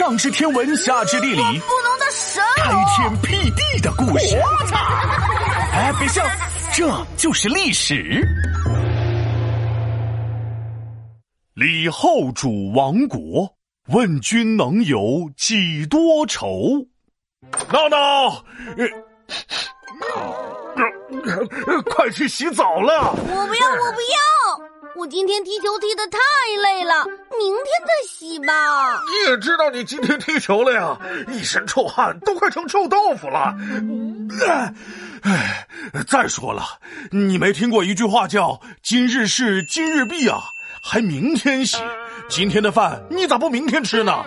上知天文，下知地理，不能的神开天辟地的故事。哎，别笑，这就是历史。李后主亡国，问君能有几多愁？闹闹，快去洗澡了。我不要，我不要。我今天踢球踢的太累了，明天再洗吧。你也知道你今天踢球了呀，一身臭汗都快成臭豆腐了。哎，再说了，你没听过一句话叫“今日事今日毕”啊？还明天洗？今天的饭你咋不明天吃呢？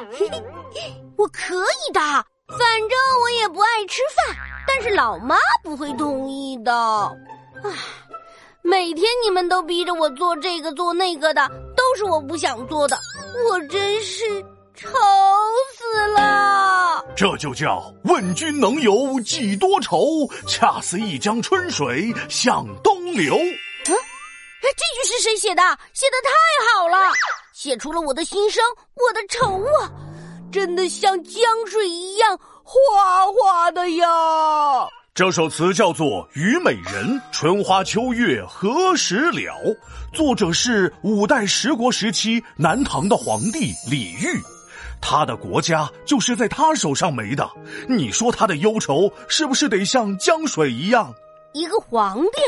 我可以的，反正我也不爱吃饭，但是老妈不会同意的。唉。每天你们都逼着我做这个做那个的，都是我不想做的，我真是愁死了。这就叫问君能有几多愁，恰似一江春水向东流。嗯，哎，这句是谁写的？写的太好了，写出了我的心声，我的愁啊，真的像江水一样哗哗的呀。这首词叫做《虞美人》，春花秋月何时了？作者是五代十国时期南唐的皇帝李煜，他的国家就是在他手上没的。你说他的忧愁是不是得像江水一样？一个皇帝，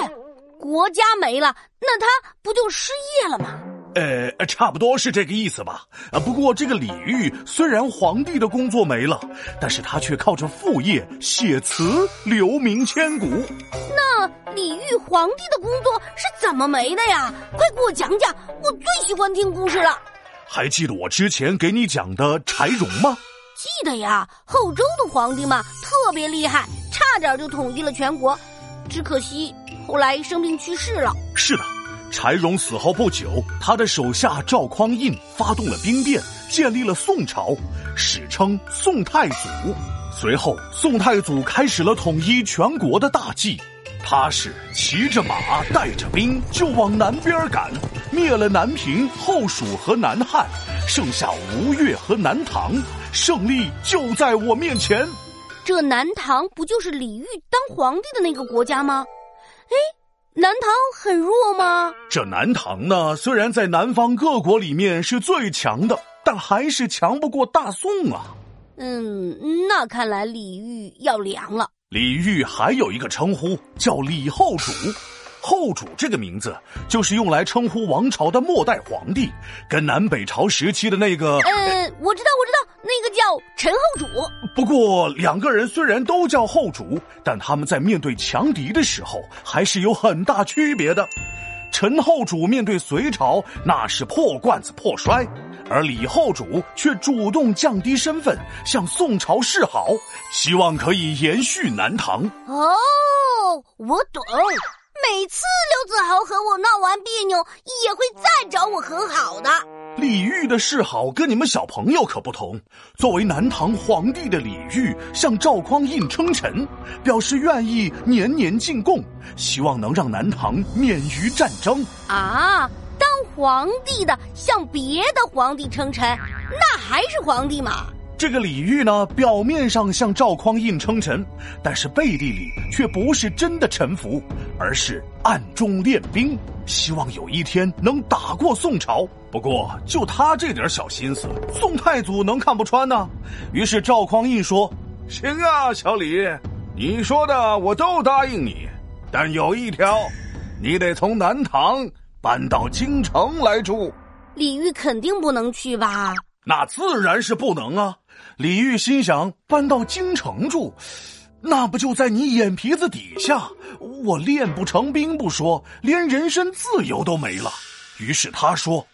国家没了，那他不就失业了吗？呃，差不多是这个意思吧。啊，不过这个李煜虽然皇帝的工作没了，但是他却靠着副业写词留名千古。那李煜皇帝的工作是怎么没的呀？快给我讲讲，我最喜欢听故事了。还记得我之前给你讲的柴荣吗？记得呀，后周的皇帝嘛，特别厉害，差点就统一了全国，只可惜后来生病去世了。是的。柴荣死后不久，他的手下赵匡胤发动了兵变，建立了宋朝，史称宋太祖。随后，宋太祖开始了统一全国的大计。他是骑着马，带着兵就往南边赶，灭了南平、后蜀和南汉，剩下吴越和南唐，胜利就在我面前。这南唐不就是李煜当皇帝的那个国家吗？哎。南唐很弱吗？这南唐呢，虽然在南方各国里面是最强的，但还是强不过大宋啊。嗯，那看来李煜要凉了。李煜还有一个称呼叫李后主。后主这个名字就是用来称呼王朝的末代皇帝，跟南北朝时期的那个……呃，我知道，那个叫陈后主。不过两个人虽然都叫后主，但他们在面对强敌的时候还是有很大区别的。陈后主面对隋朝那是破罐子破摔，而李后主却主动降低身份向宋朝示好，希望可以延续南唐。哦，我懂。每次刘子豪和我闹完别扭，也会再找我和好的。李煜的示好跟你们小朋友可不同。作为南唐皇帝的李煜，向赵匡胤称臣，表示愿意年年进贡，希望能让南唐免于战争。啊，当皇帝的向别的皇帝称臣，那还是皇帝吗？这个李煜呢，表面上向赵匡胤称臣，但是背地里却不是真的臣服，而是暗中练兵，希望有一天能打过宋朝。不过就他这点小心思，宋太祖能看不穿呢？于是赵匡胤说：“行啊，小李，你说的我都答应你，但有一条，你得从南唐搬到京城来住。”李煜肯定不能去吧？那自然是不能啊！李煜心想：搬到京城住，那不就在你眼皮子底下？我练不成兵不说，连人身自由都没了。于是他说：“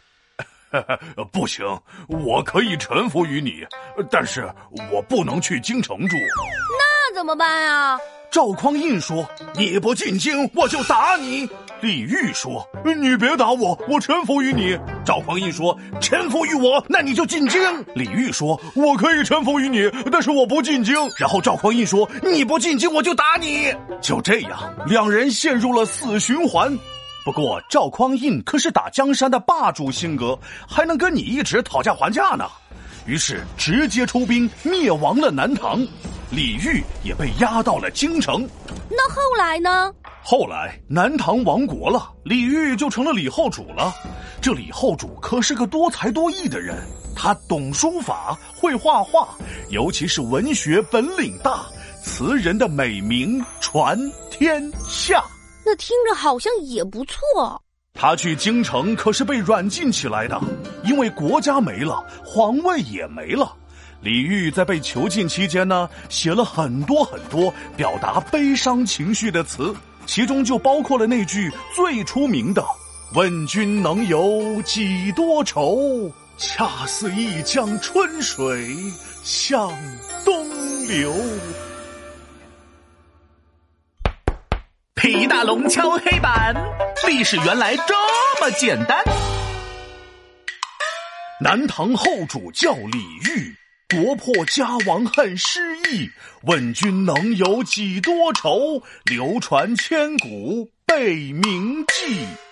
不行，我可以臣服于你，但是我不能去京城住。那怎么办啊？”赵匡胤说：“你不进京，我就打你。”李煜说：“你别打我，我臣服于你。”赵匡胤说：“臣服于我，那你就进京。”李煜说：“我可以臣服于你，但是我不进京。”然后赵匡胤说：“你不进京，我就打你。”就这样，两人陷入了死循环。不过赵匡胤可是打江山的霸主性格，还能跟你一直讨价还价呢。于是直接出兵灭亡了南唐，李煜也被押到了京城。那后来呢？后来南唐亡国了，李煜就成了李后主了。这李后主可是个多才多艺的人，他懂书法，会画画，尤其是文学本领大，词人的美名传天下。那听着好像也不错。他去京城可是被软禁起来的，因为国家没了，皇位也没了。李煜在被囚禁期间呢，写了很多很多表达悲伤情绪的词，其中就包括了那句最出名的“问君能有几多愁，恰似一江春水向东流”。皮大龙敲黑板，历史原来这么简单。南唐后主叫李煜。国破家亡恨失意，问君能有几多愁？流传千古被铭记。